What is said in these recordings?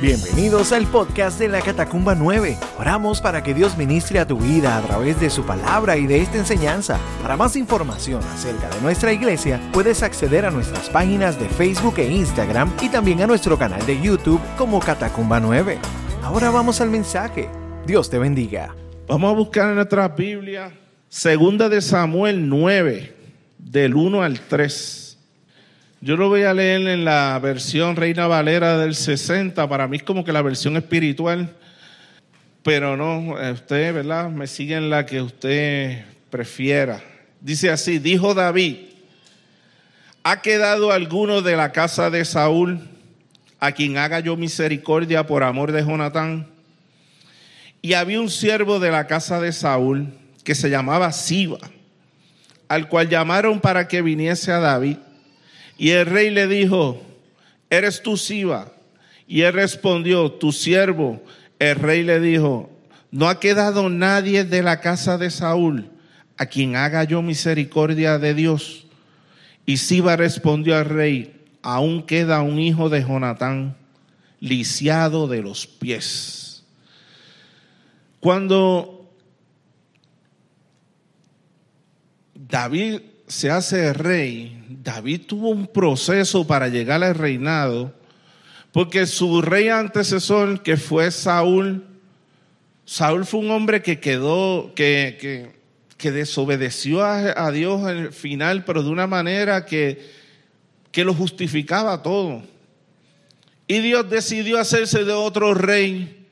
Bienvenidos al podcast de la Catacumba 9. Oramos para que Dios ministre a tu vida a través de su palabra y de esta enseñanza. Para más información acerca de nuestra iglesia, puedes acceder a nuestras páginas de Facebook e Instagram y también a nuestro canal de YouTube como Catacumba 9. Ahora vamos al mensaje. Dios te bendiga. Vamos a buscar en nuestra Biblia, segunda de Samuel 9, del 1 al 3. Yo lo voy a leer en la versión Reina Valera del 60, para mí es como que la versión espiritual, pero no, eh, usted, ¿verdad? Me sigue en la que usted prefiera. Dice así, dijo David, ¿ha quedado alguno de la casa de Saúl a quien haga yo misericordia por amor de Jonatán? Y había un siervo de la casa de Saúl que se llamaba Siba, al cual llamaron para que viniese a David. Y el rey le dijo, ¿eres tú Siba? Y él respondió, tu siervo. El rey le dijo, no ha quedado nadie de la casa de Saúl a quien haga yo misericordia de Dios. Y Siba respondió al rey, aún queda un hijo de Jonatán, lisiado de los pies. Cuando David se hace rey, David tuvo un proceso para llegar al reinado, porque su rey antecesor, que fue Saúl, Saúl fue un hombre que quedó, que, que, desobedeció a, Dios al final, pero de una manera que, que lo justificaba todo. Y Dios decidió hacerse de otro rey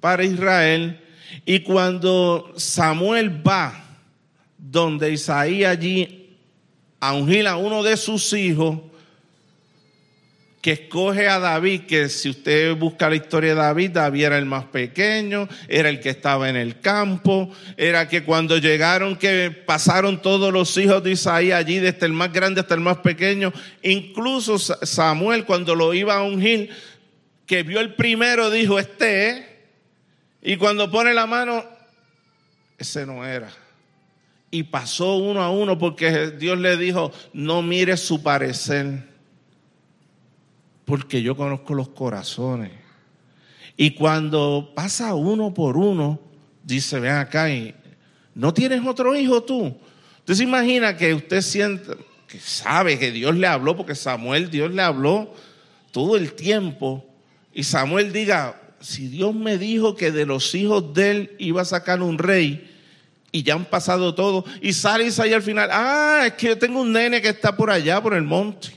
para Israel. Y cuando Samuel va donde Isaías allí a ungir a uno de sus hijos que escoge a David, que si usted busca la historia de David, David era el más pequeño, era el que estaba en el campo, era que cuando llegaron, que pasaron todos los hijos de Isaías allí, desde el más grande hasta el más pequeño, incluso Samuel cuando lo iba a ungir, que vio el primero, dijo, este y cuando pone la mano, ese no era y pasó uno a uno porque Dios le dijo, no mire su parecer, porque yo conozco los corazones. Y cuando pasa uno por uno, dice, ven acá, y, ¿no tienes otro hijo tú? Usted se imagina que usted siente, que sabe que Dios le habló, porque Samuel Dios le habló todo el tiempo, y Samuel diga, si Dios me dijo que de los hijos de él iba a sacar un rey, y ya han pasado todo. Y sale ahí al final, ah, es que yo tengo un nene que está por allá, por el monte.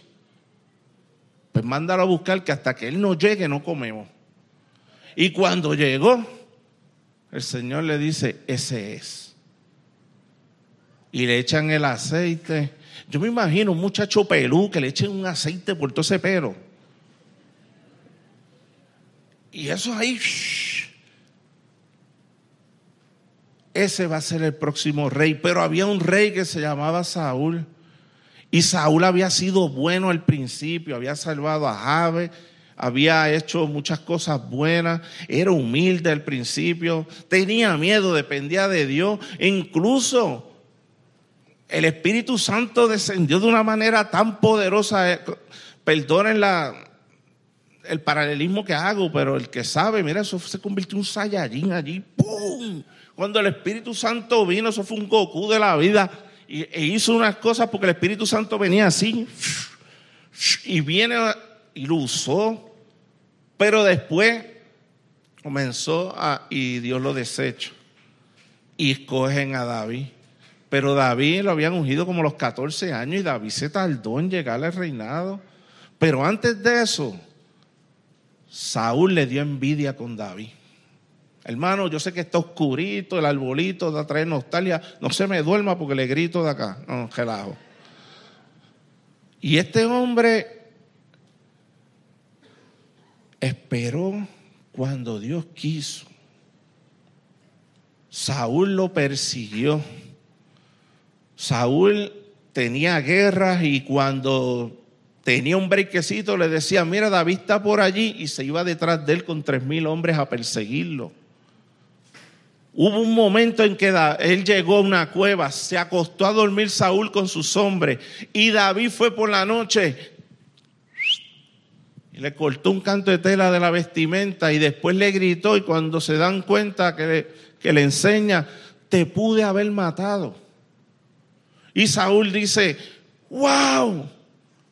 Pues mándalo a buscar que hasta que él no llegue no comemos. Y cuando llegó, el Señor le dice, ese es. Y le echan el aceite. Yo me imagino un muchacho pelú que le echen un aceite por todo ese pelo. Y eso ahí ese va a ser el próximo rey. Pero había un rey que se llamaba Saúl. Y Saúl había sido bueno al principio, había salvado a Jabe, había hecho muchas cosas buenas, era humilde al principio, tenía miedo, dependía de Dios. Incluso el Espíritu Santo descendió de una manera tan poderosa. Eh, perdonen el paralelismo que hago, pero el que sabe, mira, eso se convirtió en un Saiyajin allí, ¡pum! Cuando el Espíritu Santo vino, eso fue un Goku de la vida. E hizo unas cosas porque el Espíritu Santo venía así. Y viene y lo usó. Pero después comenzó y Dios lo desechó. Y escogen a David. Pero David lo habían ungido como los 14 años y David se tardó en llegar al reinado. Pero antes de eso, Saúl le dio envidia con David. Hermano, yo sé que está oscurito, el arbolito da traer nostalgia. No se me duerma porque le grito de acá. No, relajo. Y este hombre esperó cuando Dios quiso. Saúl lo persiguió. Saúl tenía guerras y cuando tenía un brequecito le decía, mira, David está por allí y se iba detrás de él con tres mil hombres a perseguirlo. Hubo un momento en que él llegó a una cueva, se acostó a dormir Saúl con sus hombres y David fue por la noche Y le cortó un canto de tela de la vestimenta y después le gritó y cuando se dan cuenta que le, que le enseña, te pude haber matado. Y Saúl dice, wow,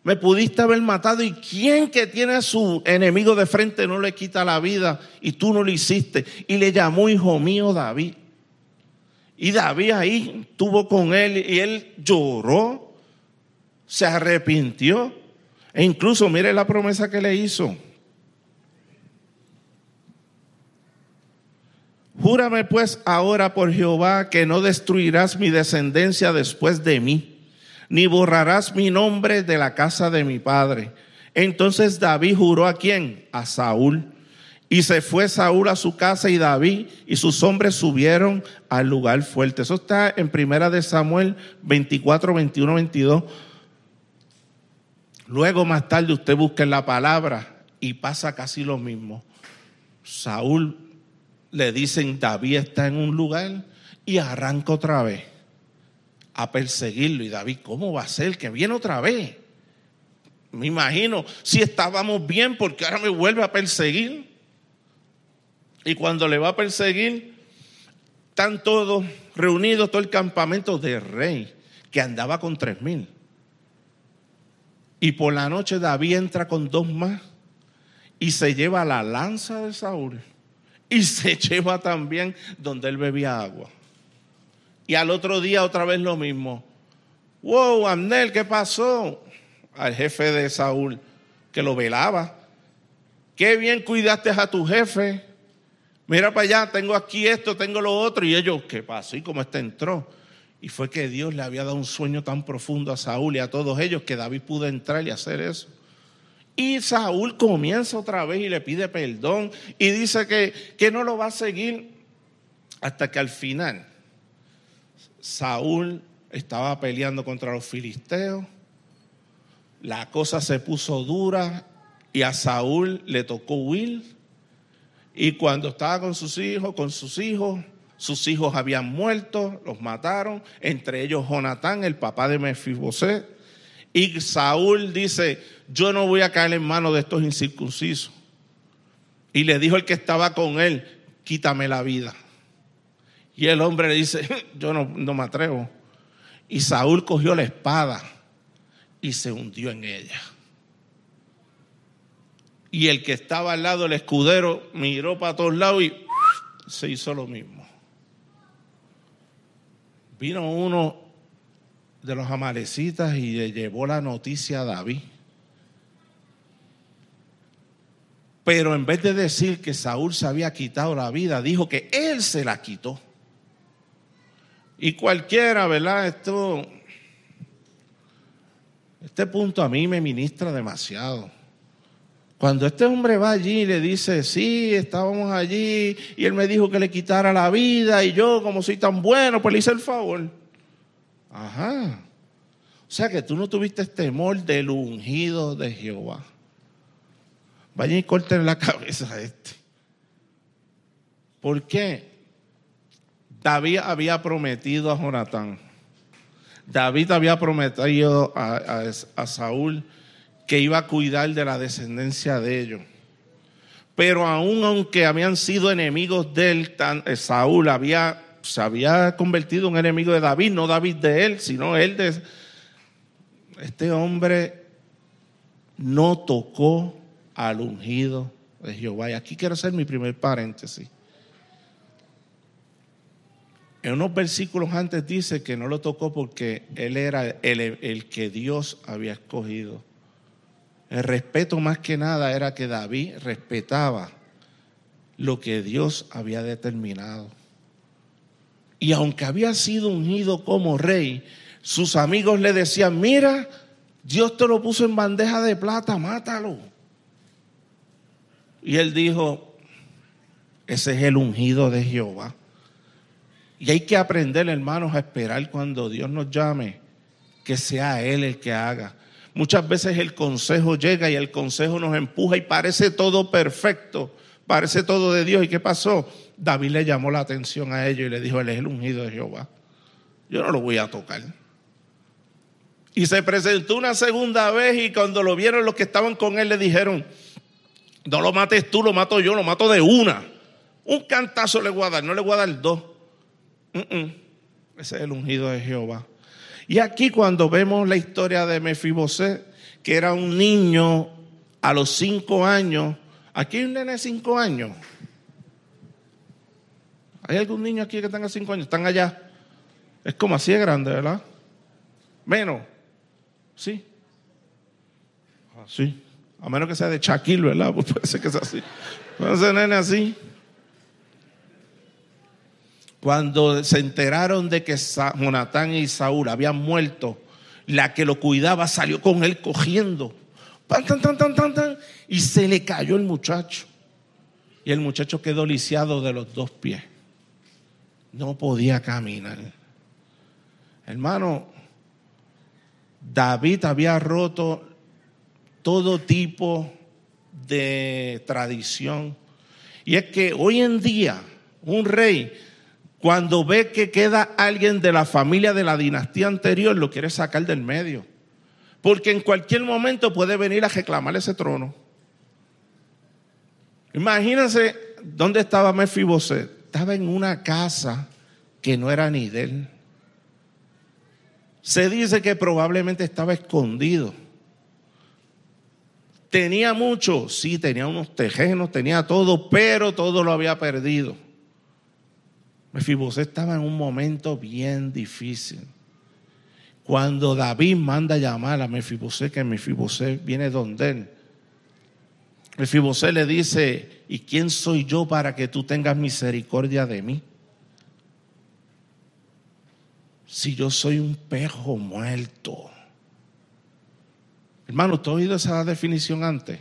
me pudiste haber matado y quién que tiene a su enemigo de frente no le quita la vida y tú no lo hiciste. Y le llamó hijo mío David. Y David ahí estuvo con él y él lloró, se arrepintió. E incluso mire la promesa que le hizo. Júrame pues ahora por Jehová que no destruirás mi descendencia después de mí, ni borrarás mi nombre de la casa de mi padre. Entonces David juró a quién? A Saúl. Y se fue Saúl a su casa y David y sus hombres subieron al lugar fuerte. Eso está en Primera de Samuel 24, 21, 22. Luego más tarde usted busca en la palabra y pasa casi lo mismo. Saúl le dicen David está en un lugar y arranca otra vez a perseguirlo. Y David, ¿cómo va a ser que viene otra vez? Me imagino, si estábamos bien, porque ahora me vuelve a perseguir. Y cuando le va a perseguir, están todos reunidos, todo el campamento de rey, que andaba con tres mil. Y por la noche David entra con dos más y se lleva la lanza de Saúl y se lleva también donde él bebía agua. Y al otro día otra vez lo mismo. Wow, Amnel, ¿qué pasó? Al jefe de Saúl que lo velaba. Qué bien cuidaste a tu jefe Mira para allá, tengo aquí esto, tengo lo otro. Y ellos, ¿qué pasó? ¿Y cómo este entró? Y fue que Dios le había dado un sueño tan profundo a Saúl y a todos ellos que David pudo entrar y hacer eso. Y Saúl comienza otra vez y le pide perdón y dice que, que no lo va a seguir hasta que al final Saúl estaba peleando contra los filisteos, la cosa se puso dura y a Saúl le tocó huir y cuando estaba con sus hijos, con sus hijos, sus hijos habían muerto, los mataron, entre ellos Jonatán, el papá de Mefiboset. Y Saúl dice, yo no voy a caer en manos de estos incircuncisos. Y le dijo el que estaba con él, quítame la vida. Y el hombre le dice, yo no, no me atrevo. Y Saúl cogió la espada y se hundió en ella. Y el que estaba al lado del escudero miró para todos lados y se hizo lo mismo. Vino uno de los amalecitas y le llevó la noticia a David. Pero en vez de decir que Saúl se había quitado la vida, dijo que él se la quitó. Y cualquiera, ¿verdad? Esto, este punto a mí me ministra demasiado. Cuando este hombre va allí y le dice, sí, estábamos allí y él me dijo que le quitara la vida y yo como soy tan bueno, pues le hice el favor. Ajá. O sea que tú no tuviste temor del ungido de Jehová. Vaya y corten la cabeza a este. ¿Por qué? David había prometido a Jonatán. David había prometido a, Saúl que iba a cuidar de la descendencia de ellos. Pero aún aunque habían sido enemigos de él, eh, Saúl había, se había convertido en enemigo de David, no David de él, sino él de... Este hombre no tocó al ungido de Jehová. Y aquí quiero hacer mi primer paréntesis. En unos versículos antes dice que no lo tocó porque él era el, que Dios había escogido. El respeto más que nada era que David respetaba lo que Dios había determinado. Y aunque había sido ungido como rey, sus amigos le decían, mira, Dios te lo puso en bandeja de plata, mátalo. Y él dijo, ese es el ungido de Jehová. Y hay que aprender, hermanos, a esperar cuando Dios nos llame, que sea Él el que haga. Muchas veces el consejo llega y el consejo nos empuja y parece todo perfecto, parece todo de Dios. ¿Y qué pasó? David le llamó la atención a ellos y le dijo, él es el ungido de Jehová. Yo no lo voy a tocar. Y se presentó una segunda vez y cuando lo vieron los que estaban con él le dijeron, No lo mates tú, lo mato yo, lo mato de una. Un cantazo le voy a dar, no le voy a dar dos. Ese es el ungido de Jehová. Y aquí cuando vemos la historia de Mefiboset, que era un niño a los cinco años, aquí hay un nene de cinco años. ¿Hay algún niño aquí que tenga cinco años? Están allá. Es como así de grande, ¿verdad? Menos. Sí. Así. A menos que sea de Shaquille, ¿verdad? Pues puede ser que sea así. Puede nene así. Cuando se enteraron de que Jonatán y Saúl habían muerto, la que lo cuidaba salió con él cogiendo. Tan, tan, tan, tan, tan, y se le cayó el muchacho. Y el muchacho quedó lisiado de los dos pies. No podía caminar. Hermano, David había roto todo tipo de tradición. Y es que hoy en día un rey, cuando ve que queda alguien de la familia de la dinastía anterior, lo quiere sacar del medio. Porque en cualquier momento puede venir a reclamar ese trono. Imagínense dónde estaba Mefiboset. Estaba en una casa que no era ni de él. Se dice que probablemente estaba escondido. Tenía mucho, sí, tenía unos tejenos, tenía todo, pero todo lo había perdido. Mefiboset estaba en un momento bien difícil. Cuando David manda a llamar a Mefiboset, que Mefiboset viene donde él. Mefiboset le dice, ¿y quién soy yo para que tú tengas misericordia de mí? Si yo soy un pejo muerto. Hermano, ¿tú has oído esa definición antes?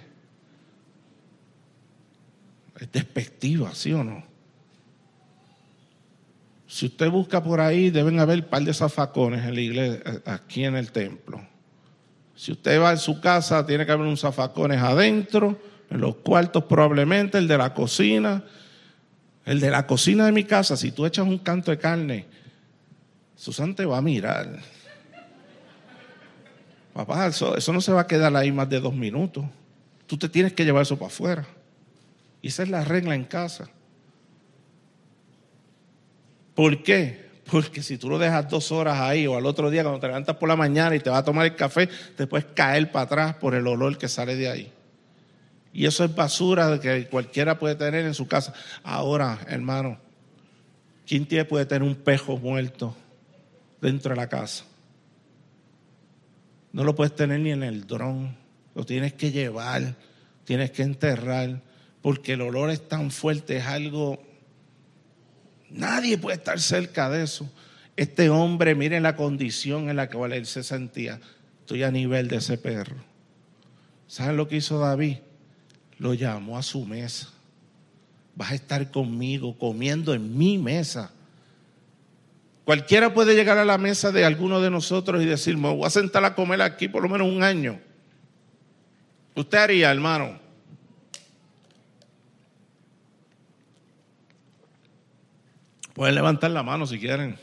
Es despectiva, ¿sí o no? Si usted busca por ahí, deben haber un par de zafacones en la iglesia, eh, aquí en el templo. Si usted va a su casa, tiene que haber un zafacones adentro, en los cuartos probablemente, el de la cocina. El de la cocina de mi casa, si tú echas un canto de carne, Susan te va a mirar. Papá, eso, no se va a quedar ahí más de dos minutos. Tú te tienes que llevar eso para afuera. Y esa es la regla en casa. ¿Por qué? Porque si tú lo dejas dos horas ahí o al otro día cuando te levantas por la mañana y te vas a tomar el café, te puedes caer para atrás por el olor que sale de ahí. Y eso es basura que cualquiera puede tener en su casa. Ahora, hermano, ¿quién tiene, puede tener un pejo muerto dentro de la casa? No lo puedes tener ni en el dron. Lo tienes que llevar, tienes que enterrar, porque el olor es tan fuerte, es algo... Nadie puede estar cerca de eso. Este hombre, miren la condición en la que él se sentía. Estoy a nivel de ese perro. ¿Saben lo que hizo David? Lo llamó a su mesa. Vas a estar conmigo comiendo en mi mesa. Cualquiera puede llegar a la mesa de alguno de nosotros y decir, me voy a sentar a comer aquí por lo menos un año. ¿Usted haría, hermano? Pueden levantar la mano si quieren.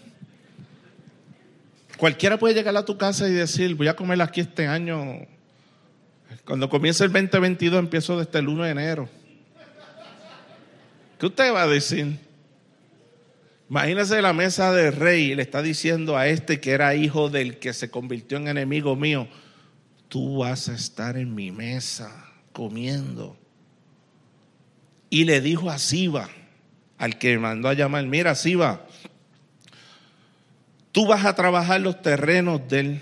Cualquiera puede llegar a tu casa y decir, voy a comer aquí este año. Cuando comience el 2022 empiezo desde el 1 de enero. ¿Qué usted va a decir? Imagínese la mesa del rey, le está diciendo a este que era hijo del que se convirtió en enemigo mío, tú vas a estar en mi mesa comiendo. Y le dijo a Siba, al que mandó a llamar, mira Siba, tú vas a trabajar los terrenos del...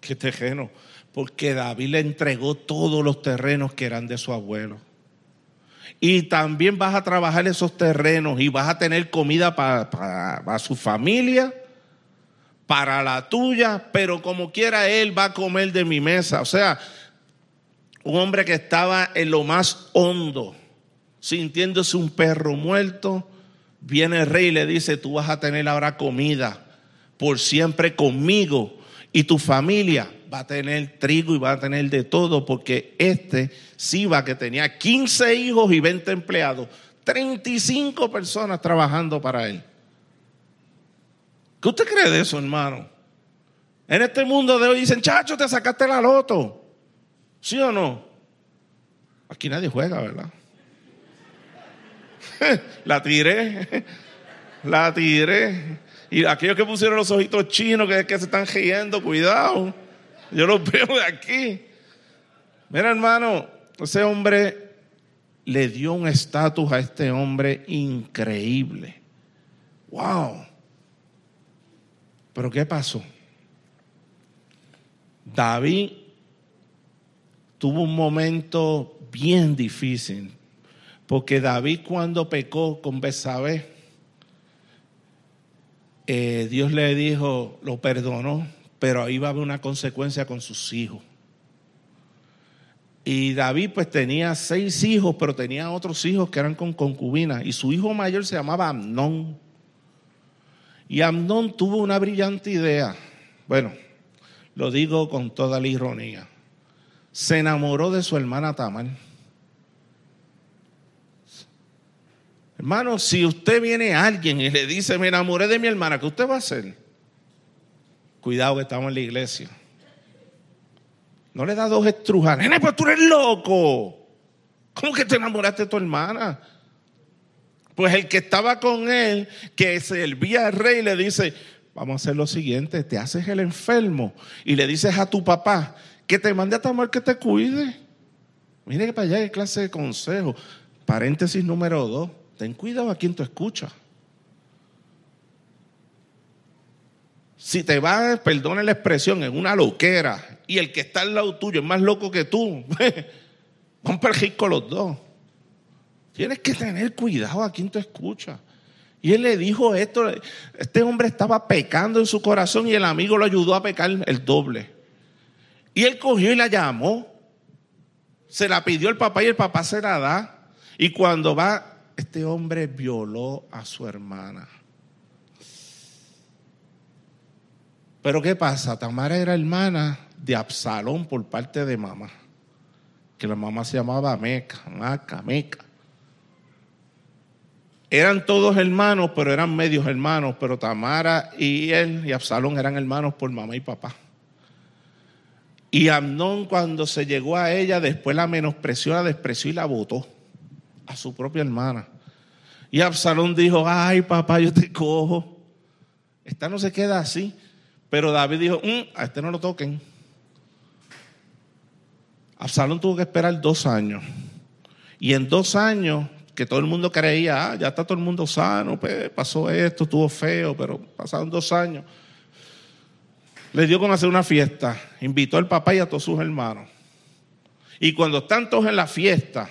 ¿Qué terreno? Porque David le entregó todos los terrenos que eran de su abuelo. Y también vas a trabajar esos terrenos y vas a tener comida para, su familia, para la tuya, pero como quiera él va a comer de mi mesa. O sea, un hombre que estaba en lo más hondo, sintiéndose un perro muerto, viene el rey y le dice, tú vas a tener ahora comida por siempre conmigo y tu familia va a tener trigo y va a tener de todo, porque este Siba, que tenía 15 hijos y 20 empleados, 35 personas trabajando para él. ¿Qué usted cree de eso, hermano? En este mundo de hoy dicen, chacho, te sacaste la loto. ¿Sí o no? Aquí nadie juega, ¿verdad? la tiré, la tiré. Y aquellos que pusieron los ojitos chinos, que, que se están riendo, cuidado. Yo los veo de aquí. Mira, hermano, ese hombre le dio un estatus a este hombre increíble. ¡Wow! Pero ¿qué pasó? David tuvo un momento bien difícil, porque David cuando pecó con Besabé, eh, Dios le dijo, lo perdonó, pero ahí va a haber una consecuencia con sus hijos. Y David pues tenía seis hijos, pero tenía otros hijos que eran con concubinas. Y su hijo mayor se llamaba Amnón. Y Amnón tuvo una brillante idea. Bueno, lo digo con toda la ironía. Se enamoró de su hermana Tamar. Hermano, si usted viene a alguien y le dice, me enamoré de mi hermana, ¿qué usted va a hacer? Cuidado que estamos en la iglesia. No le da dos estrujas. Nene, pues tú eres loco. ¿Cómo que te enamoraste de tu hermana? Pues el que estaba con él, que servía al rey, le dice, vamos a hacer lo siguiente, te haces el enfermo y le dices a tu papá que te mande a Tamar que te cuide. Mire que para allá hay clase de consejo. Paréntesis número dos, ten cuidado a quien tú escuchas. Si te vas, perdone la expresión, en una loquera y el que está al lado tuyo es más loco que tú, van para el con los dos. Tienes que tener cuidado a quien tú escuchas. Y él le dijo esto, este hombre estaba pecando en su corazón y el amigo lo ayudó a pecar el doble. Y él cogió y la llamó, se la pidió el papá y el papá se la da. Y cuando va, este hombre violó a su hermana. Pero ¿qué pasa? Tamara era hermana de Absalón por parte de mamá, que la mamá se llamaba Meca, Maca, Meca. Eran todos hermanos, pero eran medios hermanos, pero Tamara y él y Absalón eran hermanos por mamá y papá. Y Amnón cuando se llegó a ella, después la menospreció, la despreció y la votó a su propia hermana. Y Absalón dijo, ay papá, yo te cojo. Esta no se queda así. Pero David dijo, mm, a este no lo toquen. Absalón tuvo que esperar dos años. Y en dos años que todo el mundo creía, ah, ya está todo el mundo sano, pues, pasó esto, estuvo feo, pero pasaron dos años. Le dio con hacer una fiesta, invitó al papá y a todos sus hermanos. Y cuando están todos en la fiesta,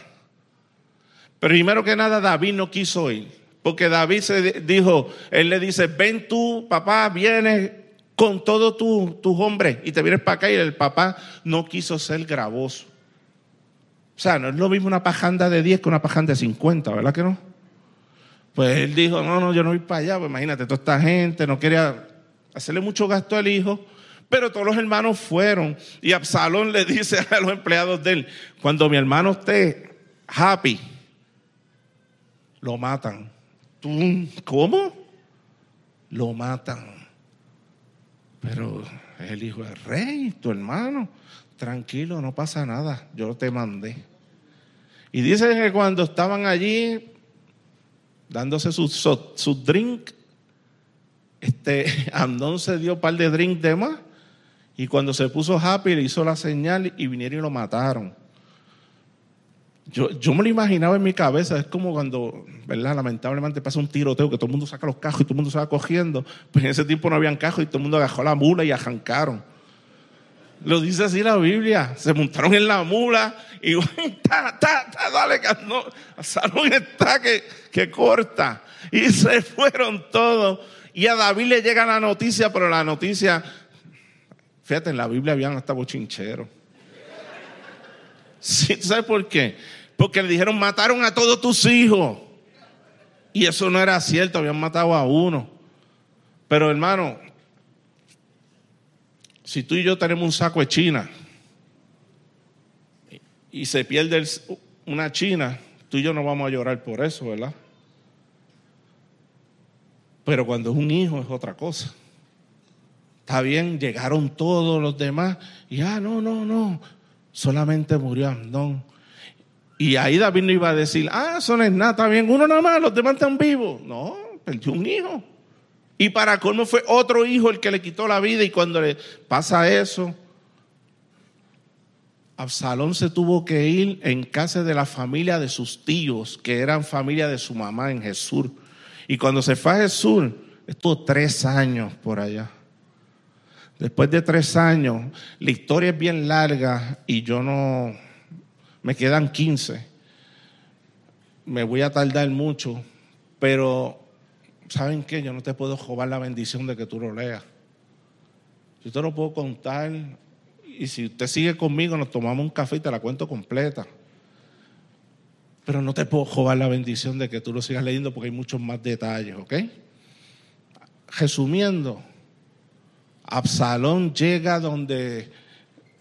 primero que nada David no quiso ir, porque David se dijo, él le dice, ven tú, papá, vienes con todos tus hombres y te vienes para acá y el papá no quiso ser gravoso. O sea, no es lo mismo una pajanda de 10 que una pajanda de 50, ¿verdad que no? Pues él dijo, no, no, yo no voy para allá, pues imagínate, toda esta gente no quería hacerle mucho gasto al hijo, pero todos los hermanos fueron. Y Absalón le dice a los empleados de él, cuando mi hermano esté happy, lo matan. ¿Tú, ¿Cómo? Lo matan. Pero el hijo del rey, tu hermano tranquilo, no pasa nada, yo te mandé. Y dice que cuando estaban allí dándose su, su, drink, este, Andón se dio un par de drink de más y cuando se puso happy le hizo la señal y vinieron y lo mataron. Yo, yo me lo imaginaba en mi cabeza, es como cuando, ¿verdad? Lamentablemente pasa un tiroteo que todo el mundo saca los cajos y todo el mundo se va cogiendo. Pues en ese tiempo no habían cajos y todo el mundo agajó la mula y arrancaron. Lo dice así la Biblia. Se montaron en la mula y ta, ta, ta, dale, no, Salón está que, que corta. Y se fueron todos. Y a David le llega la noticia, pero la noticia, fíjate, en la Biblia habían hasta bochincheros. Sí, ¿Sabes por qué? Porque le dijeron, mataron a todos tus hijos. Y eso no era cierto, habían matado a uno. Pero hermano, si tú y yo tenemos un saco de China y se pierde una China, tú y yo no vamos a llorar por eso, ¿verdad? Pero cuando es un hijo es otra cosa. Está bien, llegaron todos los demás y ah, no, no, no, solamente murió Andón. Y ahí David no iba a decir, ah, eso no es nada, está bien, uno nada más, los demás están vivos. No, perdió un hijo. Y para colmo fue otro hijo el que le quitó la vida y cuando le pasa eso, Absalón se tuvo que ir en casa de la familia de sus tíos, que eran familia de su mamá en Jesús. Y cuando se fue a Jesús, estuvo tres años por allá. Después de tres años, la historia es bien larga y yo no, me quedan 15. Me voy a tardar mucho, pero ¿saben qué? Yo no te puedo robar la bendición de que tú lo leas. Yo te lo puedo contar y si usted sigue conmigo nos tomamos un café y te la cuento completa. Pero no te puedo robar la bendición de que tú lo sigas leyendo porque hay muchos más detalles, ¿ok? Resumiendo, Absalón llega donde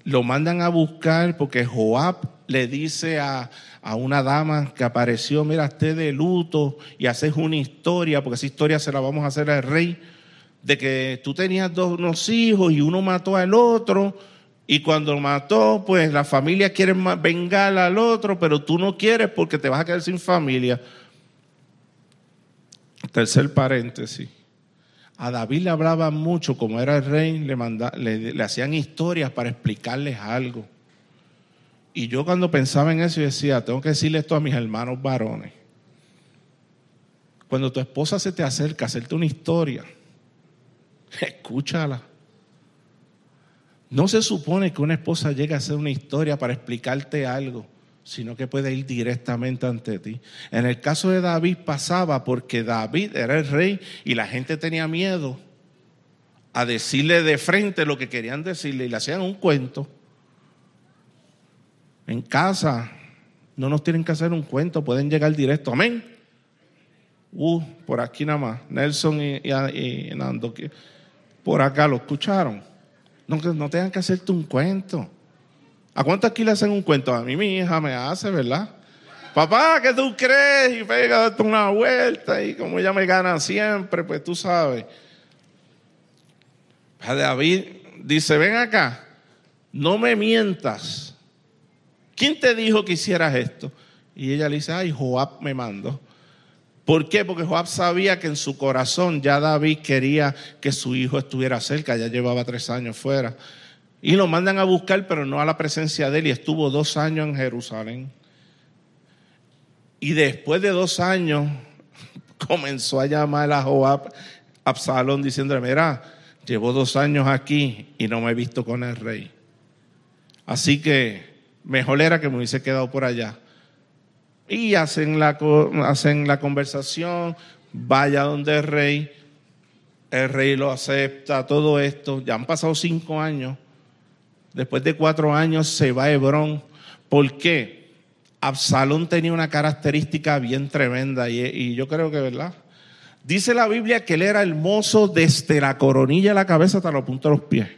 lo mandan a buscar porque Joab le dice a, una dama que apareció, mira, esté de luto y haces una historia, porque esa historia se la vamos a hacer al rey, de que tú tenías dos unos hijos y uno mató al otro, y cuando mató, pues la familia quiere vengar al otro, pero tú no quieres porque te vas a quedar sin familia. Tercer paréntesis. A David le hablaban mucho, como era el rey, le, le, hacían historias para explicarles algo. Y yo cuando pensaba en eso, decía, tengo que decirle esto a mis hermanos varones. Cuando tu esposa se te acerca a hacerte una historia, escúchala. No se supone que una esposa llegue a hacer una historia para explicarte algo sino que puede ir directamente ante ti. En el caso de David pasaba porque David era el rey y la gente tenía miedo a decirle de frente lo que querían decirle y le hacían un cuento. En casa no nos tienen que hacer un cuento, pueden llegar directo. Amén. Uh, por aquí nada más. Nelson y, Nando, por acá lo escucharon. No, no tengan que hacerte un cuento. ¿A cuánto aquí le hacen un cuento? A mí mi hija me hace, ¿verdad? Papá, ¿qué tú crees? Y pega una vuelta y como ella me gana siempre, pues tú sabes. David dice, ven acá, no me mientas. ¿Quién te dijo que hicieras esto? Y ella le dice, ay, Joab me mandó. ¿Por qué? Porque Joab sabía que en su corazón ya David quería que su hijo estuviera cerca, ya llevaba tres años fuera. Y lo mandan a buscar, pero no a la presencia de él. Y estuvo dos años en Jerusalén. Y después de dos años comenzó a llamar a Joab, Absalón, diciéndole, mira, llevo dos años aquí y no me he visto con el rey. Así que mejor era que me hubiese quedado por allá. Y hacen la, hacen la conversación, vaya donde el rey, el rey lo acepta, todo esto. Ya han pasado cinco años después de cuatro años se va a Hebrón. ¿Por qué? Absalón tenía una característica bien tremenda y, yo creo que, ¿verdad? Dice la Biblia que él era hermoso desde la coronilla de la cabeza hasta los puntos de los pies.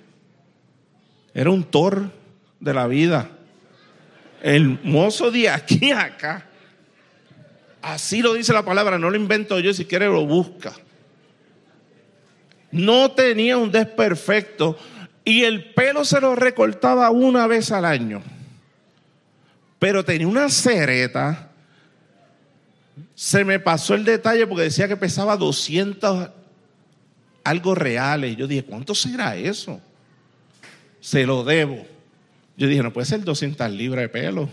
Era un tor de la vida. Hermoso de aquí a acá. Así lo dice la palabra, no lo invento yo, si quiere lo busca. No tenía un desperfecto, y el pelo se lo recortaba una vez al año. Pero tenía una cereta. Se me pasó el detalle porque decía que pesaba 200 algo reales. Yo dije, ¿cuánto será eso? Se lo debo. Yo dije, no puede ser 200 libras de pelo.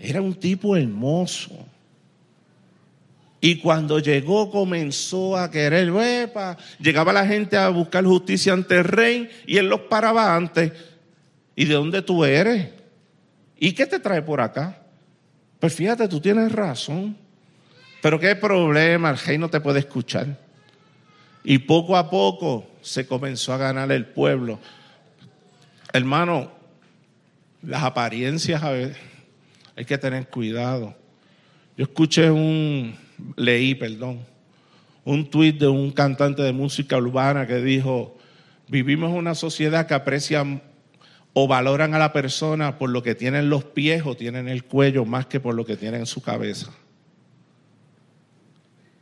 Era un tipo hermoso. Y cuando llegó comenzó a querer, vepa. llegaba la gente a buscar justicia ante el rey y él los paraba antes. ¿Y de dónde tú eres? ¿Y qué te trae por acá? Pues fíjate, tú tienes razón. Pero qué problema, el rey no te puede escuchar. Y poco a poco se comenzó a ganar el pueblo. Hermano, las apariencias a veces hay que tener cuidado. Yo escuché un, leí, perdón, un tuit de un cantante de música urbana que dijo, vivimos una sociedad que aprecian o valoran a la persona por lo que tienen los pies o tienen el cuello más que por lo que tienen en su cabeza.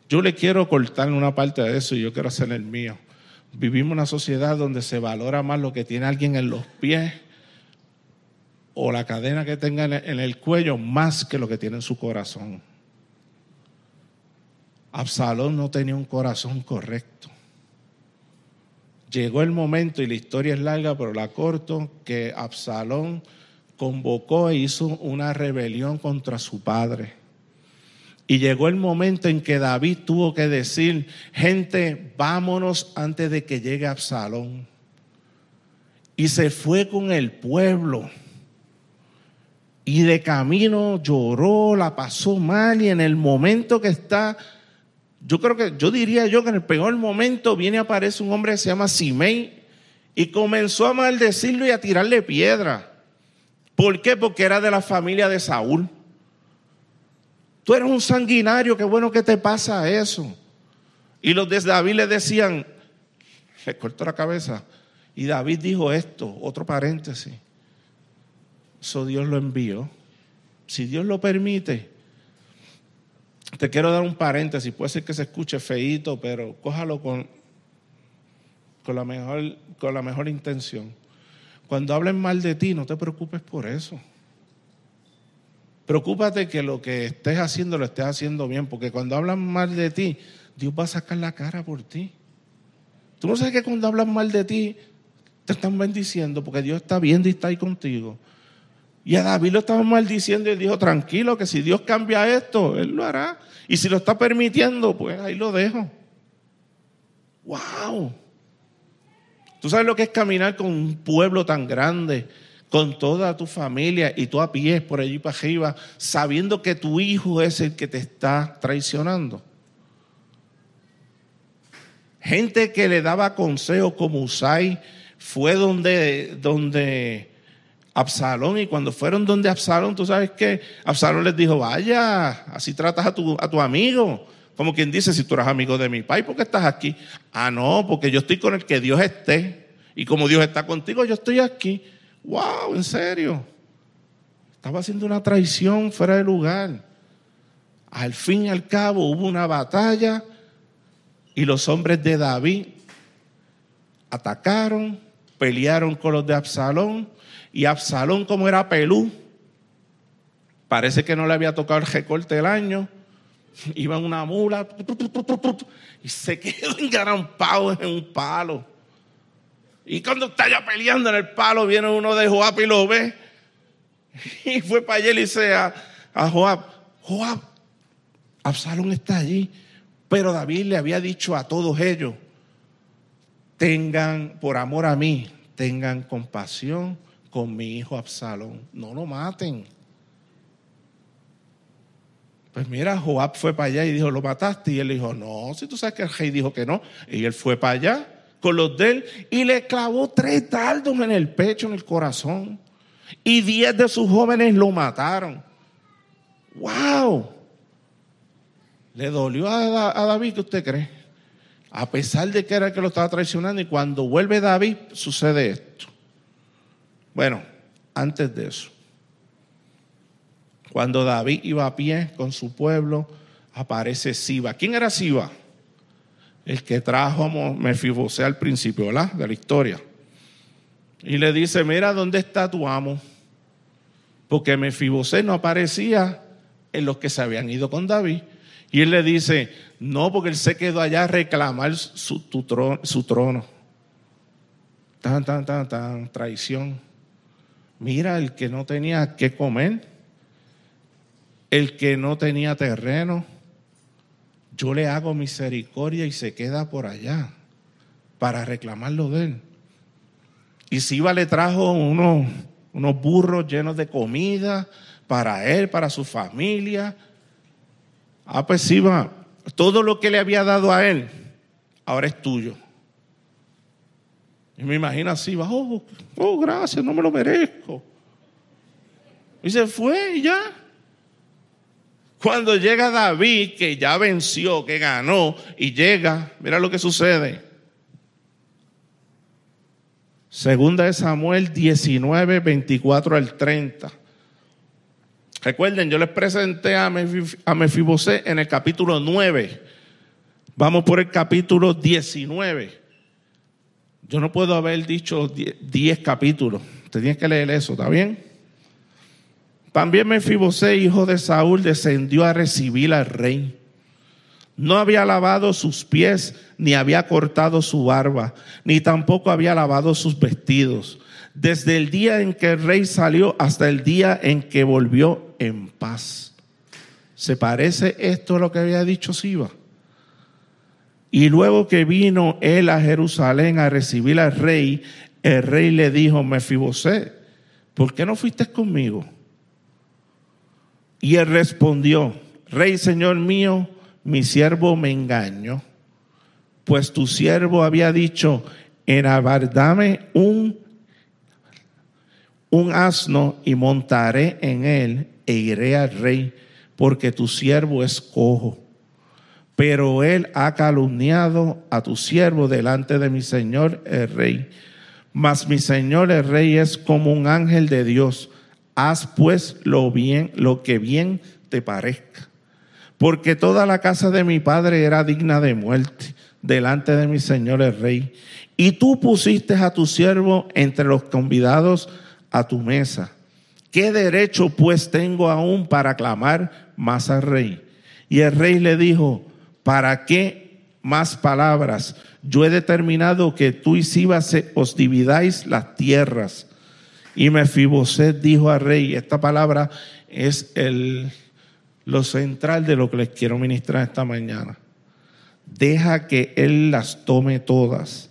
Yo le quiero cortar una parte de eso y yo quiero hacer el mío. Vivimos una sociedad donde se valora más lo que tiene alguien en los pies o la cadena que tenga en el cuello más que lo que tiene en su corazón. Absalón no tenía un corazón correcto. Llegó el momento, y la historia es larga, pero la corto, que Absalón convocó e hizo una rebelión contra su padre. Y llegó el momento en que David tuvo que decir, gente, vámonos antes de que llegue Absalón. Y se fue con el pueblo. Y de camino lloró, la pasó mal y en el momento que está yo creo que, yo diría yo que en el peor momento viene aparece un hombre que se llama Simei y comenzó a maldecirlo y a tirarle piedra. ¿Por qué? Porque era de la familia de Saúl. Tú eres un sanguinario, qué bueno que te pasa eso. Y los de David le decían, le cortó la cabeza. Y David dijo esto, otro paréntesis. Eso Dios lo envió. Si Dios lo permite, te quiero dar un paréntesis, puede ser que se escuche feíto, pero cójalo con, con, la mejor, con la mejor intención. Cuando hablen mal de ti, no te preocupes por eso. Preocúpate que lo que estés haciendo lo estés haciendo bien, porque cuando hablan mal de ti, Dios va a sacar la cara por ti. Tú no sabes que cuando hablan mal de ti, te están bendiciendo, porque Dios está viendo y está ahí contigo. Y a David lo estaba maldiciendo y él dijo, tranquilo, que si Dios cambia esto, Él lo hará. Y si lo está permitiendo, pues ahí lo dejo. ¡Wow! ¿Tú sabes lo que es caminar con un pueblo tan grande, con toda tu familia y tú a pies por allí para arriba, sabiendo que tu hijo es el que te está traicionando? Gente que le daba consejos como Usai fue donde, donde Absalón. Y cuando fueron donde Absalón, tú sabes que Absalón les dijo, vaya, así tratas a tu, a tu amigo. Como quien dice, si tú eres amigo de mi pai, ¿por qué estás aquí? Ah, no, porque yo estoy con el que Dios esté. Y como Dios está contigo, yo estoy aquí. Wow, en serio. Estaba haciendo una traición fuera de lugar. Al fin y al cabo hubo una batalla y los hombres de David atacaron, pelearon con los de Absalón y Absalón, como era pelú, parece que no le había tocado el recorte del año. Iba en una mula y se quedó engarampado en un palo. Y cuando está ya peleando en el palo, viene uno de Joab y lo ve. Y fue para allá y dice a Joab: Joab, Absalón está allí. Pero David le había dicho a todos ellos: tengan, por amor a mí, tengan compasión con mi hijo Absalón. No lo maten. Pues mira, Joab fue para allá y dijo, ¿lo mataste? Y él dijo, no, si tú sabes que el rey dijo que no. Y él fue para allá con los de él y le clavó tres dardos en el pecho, en el corazón. Y diez de sus jóvenes lo mataron. ¡Wow! Le dolió a, a David, ¿qué usted cree? A pesar de que era el que lo estaba traicionando y cuando vuelve David sucede esto. Bueno, antes de eso, cuando David iba a pie con su pueblo, aparece Siba. ¿Quién era Siba? El que trajo a Mefibosé al principio. De la historia. Y le dice, mira, ¿dónde está tu amo? Porque Mefibosé no aparecía en los que se habían ido con David. Y él le dice, no, porque él se quedó allá a reclamar su, trono, su trono. Tan, tan, tan, tan, traición. Mira, el que no tenía que comer, el que no tenía terreno, yo le hago misericordia y se queda por allá para reclamarlo de él. Y Siba le trajo unos, unos burros llenos de comida para él, para su familia. Ah, pues Siba, todo lo que le había dado a él, ahora es tuyo. Y me imagino así, oh, oh, gracias, no me lo merezco. Y se fue y ya. Cuando llega David, que ya venció, que ganó, y llega, mira lo que sucede. Segunda de Samuel 19, 24 al 30. Recuerden, yo les presenté a Mefibosé en el capítulo 9. Vamos por el capítulo 19. Yo no puedo haber dicho 10 capítulos. Usted tiene que leer eso, ¿está bien? También Mefibosé, hijo de Saúl, descendió a recibir al rey. No había lavado sus pies, ni había cortado su barba, ni tampoco había lavado sus vestidos, desde el día en que el rey salió hasta el día en que volvió en paz. ¿Se parece esto a lo que había dicho Siba? Y luego que vino él a Jerusalén a recibir al rey, el rey le dijo, Mefibosé, ¿por qué no fuiste conmigo? Y él respondió, Rey, Señor mío, mi siervo me engañó, pues tu siervo había dicho, enabardame un, un asno y montaré en él e iré al rey, porque tu siervo es cojo. Pero él ha calumniado a tu siervo delante de mi señor el rey. Mas mi señor el rey es como un ángel de Dios. Haz pues lo bien, lo que bien te parezca porque toda la casa de mi padre era digna de muerte delante de mi señor el rey. Y tú pusiste a tu siervo entre los convidados a tu mesa. ¿Qué derecho pues tengo aún para clamar más al rey? Y el rey le dijo, ¿para qué más palabras? Yo he determinado que tú y Sibas os dividáis las tierras. Y Mefiboset dijo al rey, esta palabra es el lo central de lo que les quiero ministrar esta mañana. Deja que Él las tome todas,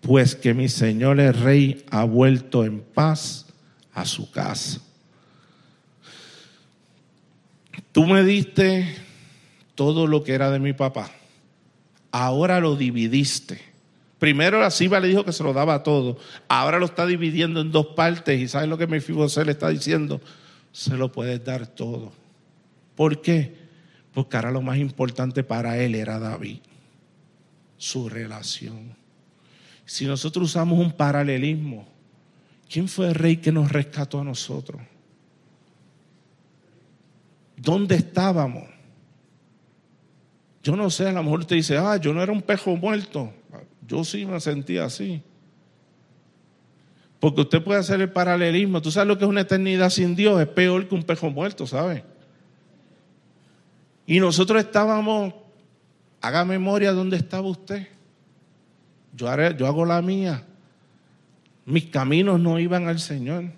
pues que mi Señor el Rey ha vuelto en paz a su casa. Tú me diste todo lo que era de mi papá. Ahora lo dividiste. Primero la Siba le dijo que se lo daba todo. Ahora lo está dividiendo en dos partes. ¿Y sabes lo que mi se le está diciendo? Se lo puedes dar todo. ¿Por qué? Porque ahora lo más importante para él era David, su relación. Si nosotros usamos un paralelismo, ¿quién fue el rey que nos rescató a nosotros? ¿Dónde estábamos? Yo no sé, a lo mejor te dice, ah, yo no era un pejo muerto. Yo sí me sentía así. Porque usted puede hacer el paralelismo. Tú sabes lo que es una eternidad sin Dios. Es peor que un pejo muerto, ¿sabes? Y nosotros estábamos, haga memoria dónde estaba usted. Yo, yo hago la mía. Mis caminos no iban al Señor.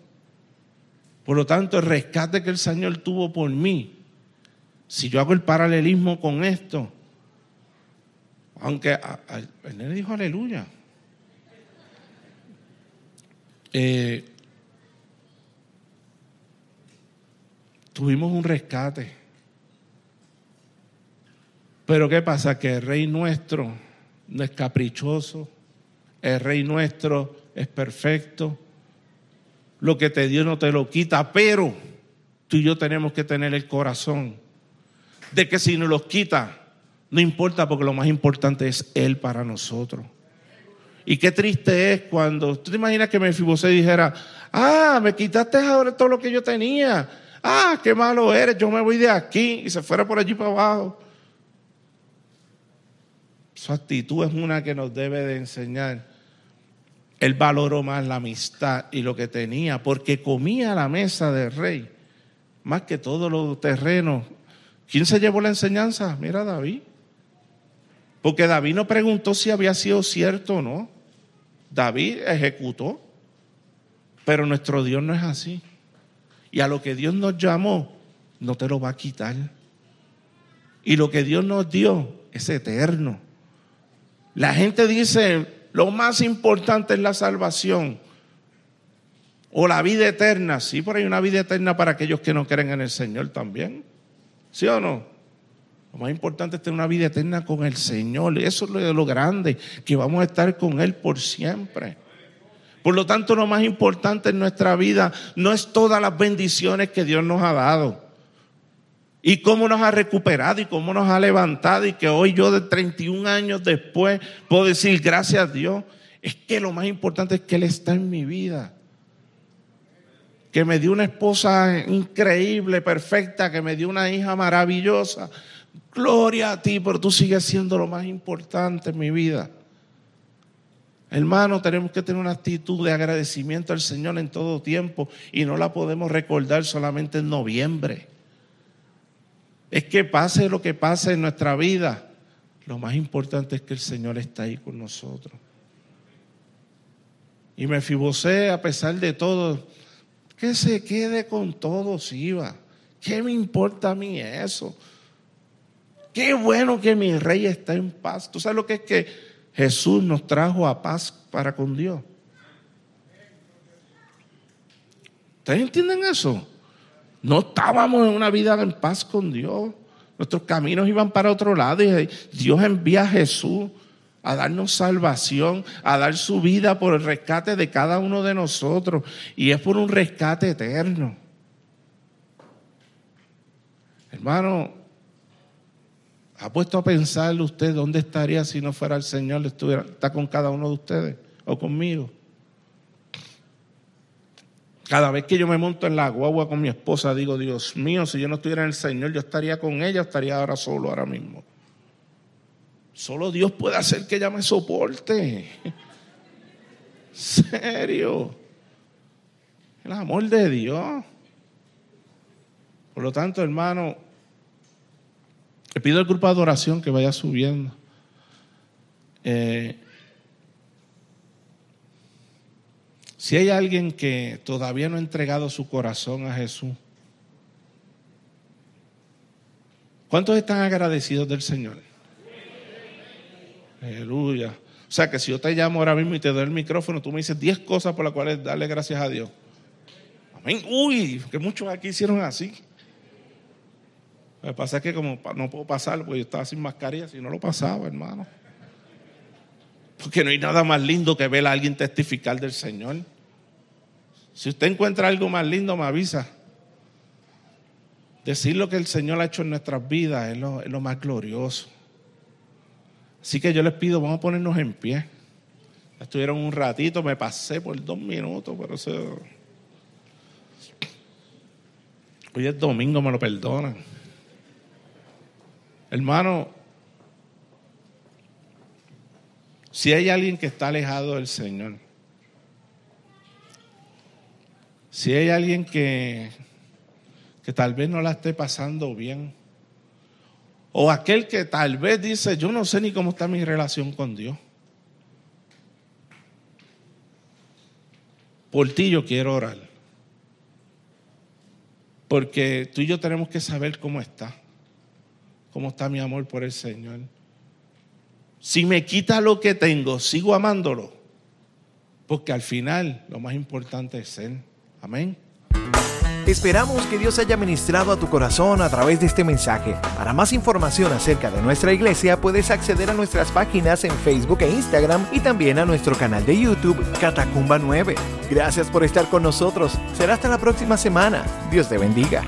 Por lo tanto, el rescate que el Señor tuvo por mí, si yo hago el paralelismo con esto, aunque el nene dijo aleluya. Eh, tuvimos un rescate. Pero ¿qué pasa? Que el rey nuestro no es caprichoso, el rey nuestro es perfecto, lo que te dio no te lo quita, pero tú y yo tenemos que tener el corazón de que si nos los quita, no importa porque lo más importante es Él para nosotros. Y qué triste es cuando, tú te imaginas que Mefibosé dijera, ah, me quitaste ahora todo lo que yo tenía, ah, qué malo eres, yo me voy de aquí y se fuera por allí para abajo. Su actitud es una que nos debe de enseñar. Él valoró más la amistad y lo que tenía, porque comía la mesa del rey, más que todos los terrenos. ¿Quién se llevó la enseñanza? Mira David. Porque David no preguntó si había sido cierto o no. David ejecutó. Pero nuestro Dios no es así. Y a lo que Dios nos llamó, no te lo va a quitar. Y lo que Dios nos dio es eterno. La gente dice, lo más importante es la salvación o la vida eterna. Sí, por ahí una vida eterna para aquellos que no creen en el Señor también. ¿Sí o no? Lo más importante es tener una vida eterna con el Señor. Eso es lo, lo grande, que vamos a estar con Él por siempre. Por lo tanto, lo más importante en nuestra vida no es todas las bendiciones que Dios nos ha dado y cómo nos ha recuperado y cómo nos ha levantado y que hoy yo de 31 años después puedo decir gracias a Dios. Es que lo más importante es que Él está en mi vida. Que me dio una esposa increíble, perfecta, que me dio una hija maravillosa. Gloria a ti, pero tú sigues siendo lo más importante en mi vida. Hermano, tenemos que tener una actitud de agradecimiento al Señor en todo tiempo y no la podemos recordar solamente en noviembre. Es que pase lo que pase en nuestra vida, lo más importante es que el Señor está ahí con nosotros. Y me fibosé a pesar de todo, que se quede con todos, iba. ¿Qué me importa a mí eso? Qué bueno que mi rey está en paz. ¿Tú sabes lo que es que Jesús nos trajo a paz para con Dios? ¿Ustedes entienden eso? No estábamos en una vida en paz con Dios. Nuestros caminos iban para otro lado y Dios envía a Jesús a darnos salvación, a dar su vida por el rescate de cada uno de nosotros. Y es por un rescate eterno. Hermano, ¿ha puesto a pensar usted dónde estaría si no fuera el Señor, estuviera, está con cada uno de ustedes o conmigo? Cada vez que yo me monto en la guagua con mi esposa, digo, Dios mío, si yo no estuviera en el Señor, yo estaría con ella, estaría ahora solo ahora mismo. Solo Dios puede hacer que ella me soporte. Serio. El amor de Dios. Por lo tanto, hermano, le pido al grupo de adoración que vaya subiendo. Eh, Si hay alguien que todavía no ha entregado su corazón a Jesús, ¿cuántos están agradecidos del Señor? Aleluya. O sea que si yo te llamo ahora mismo y te doy el micrófono, tú me dices 10 cosas por las cuales darle gracias a Dios. Amén. Uy, que muchos aquí hicieron así. Lo que pasa es que como no puedo pasar, porque yo estaba sin mascarilla, si no lo pasaba, hermano. Porque no hay nada más lindo que ver a alguien testificar del Señor. Si usted encuentra algo más lindo, me avisa. Decir lo que el Señor ha hecho en nuestras vidas es lo, más glorioso. Así que yo les pido, vamos a ponernos en pie. Estuvieron un ratito, me pasé por dos minutos, pero eso... Hoy es domingo, me lo perdonan. Hermano, si hay alguien que está alejado del Señor, Si hay alguien que, que tal vez no la esté pasando bien, o aquel que tal vez dice, yo no sé ni cómo está mi relación con Dios. Por ti yo quiero orar. Porque tú y yo tenemos que saber cómo está. Cómo está mi amor por el Señor. Si me quita lo que tengo, sigo amándolo. Porque al final lo más importante es Él. Amén. Esperamos que Dios haya ministrado a tu corazón a través de este mensaje. Para más información acerca de nuestra iglesia puedes acceder a nuestras páginas en Facebook e Instagram y también a nuestro canal de YouTube Catacumba 9. Gracias por estar con nosotros. Será hasta la próxima semana. Dios te bendiga.